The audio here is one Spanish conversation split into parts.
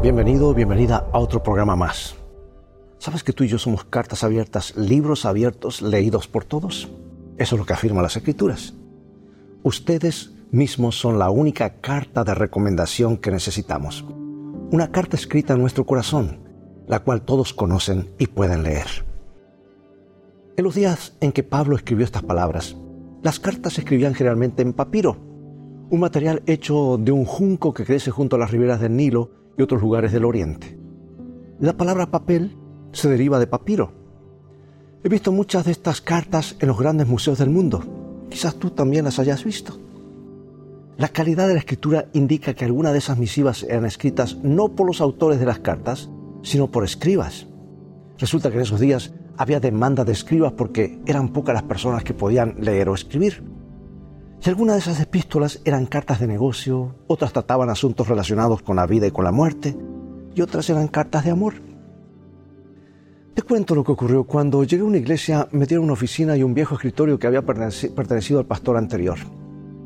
Bienvenido, bienvenida a otro programa más. ¿Sabes que tú y yo somos cartas abiertas, libros abiertos, leídos por todos? Eso es lo que afirman las escrituras. Ustedes mismos son la única carta de recomendación que necesitamos. Una carta escrita en nuestro corazón, la cual todos conocen y pueden leer. En los días en que Pablo escribió estas palabras, las cartas se escribían generalmente en papiro, un material hecho de un junco que crece junto a las riberas del Nilo y otros lugares del Oriente. La palabra papel se deriva de papiro. He visto muchas de estas cartas en los grandes museos del mundo. Quizás tú también las hayas visto. La calidad de la escritura indica que algunas de esas misivas eran escritas no por los autores de las cartas, sino por escribas. Resulta que en esos días había demanda de escribas porque eran pocas las personas que podían leer o escribir. Algunas de esas epístolas eran cartas de negocio, otras trataban asuntos relacionados con la vida y con la muerte, y otras eran cartas de amor. Te cuento lo que ocurrió. Cuando llegué a una iglesia, me dieron una oficina y un viejo escritorio que había pertenecido al pastor anterior.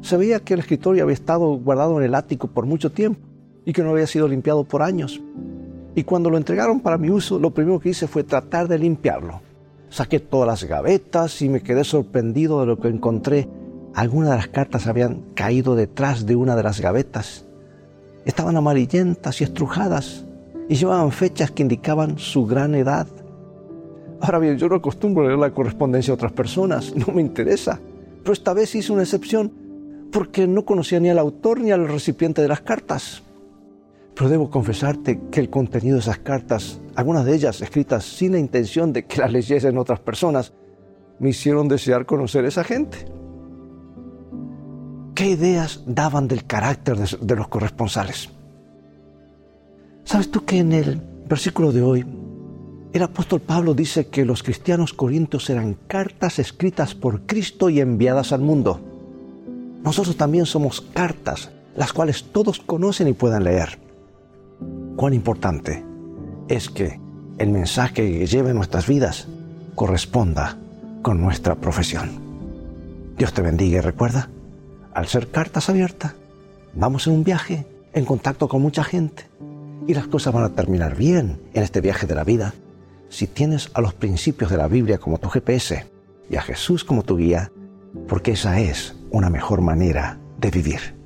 Se veía que el escritorio había estado guardado en el ático por mucho tiempo y que no había sido limpiado por años. Y cuando lo entregaron para mi uso, lo primero que hice fue tratar de limpiarlo. Saqué todas las gavetas y me quedé sorprendido de lo que encontré algunas de las cartas habían caído detrás de una de las gavetas. Estaban amarillentas y estrujadas y llevaban fechas que indicaban su gran edad. Ahora bien, yo no acostumbro leer la correspondencia de otras personas, no me interesa. Pero esta vez hice una excepción porque no conocía ni al autor ni al recipiente de las cartas. Pero debo confesarte que el contenido de esas cartas, algunas de ellas escritas sin la intención de que las leyesen otras personas, me hicieron desear conocer a esa gente. ¿Qué ideas daban del carácter de, los corresponsales? ¿Sabes tú que en el versículo de hoy el apóstol Pablo dice que los cristianos corintios eran cartas escritas por Cristo y enviadas al mundo? Nosotros también somos cartas, las cuales todos conocen y pueden leer. Cuán importante es que el mensaje que lleve nuestras vidas corresponda con nuestra profesión. Dios te bendiga y recuerda, al ser cartas abiertas, vamos en un viaje en contacto con mucha gente y las cosas van a terminar bien en este viaje de la vida si tienes a los principios de la Biblia como tu GPS y a Jesús como tu guía, porque esa es una mejor manera de vivir.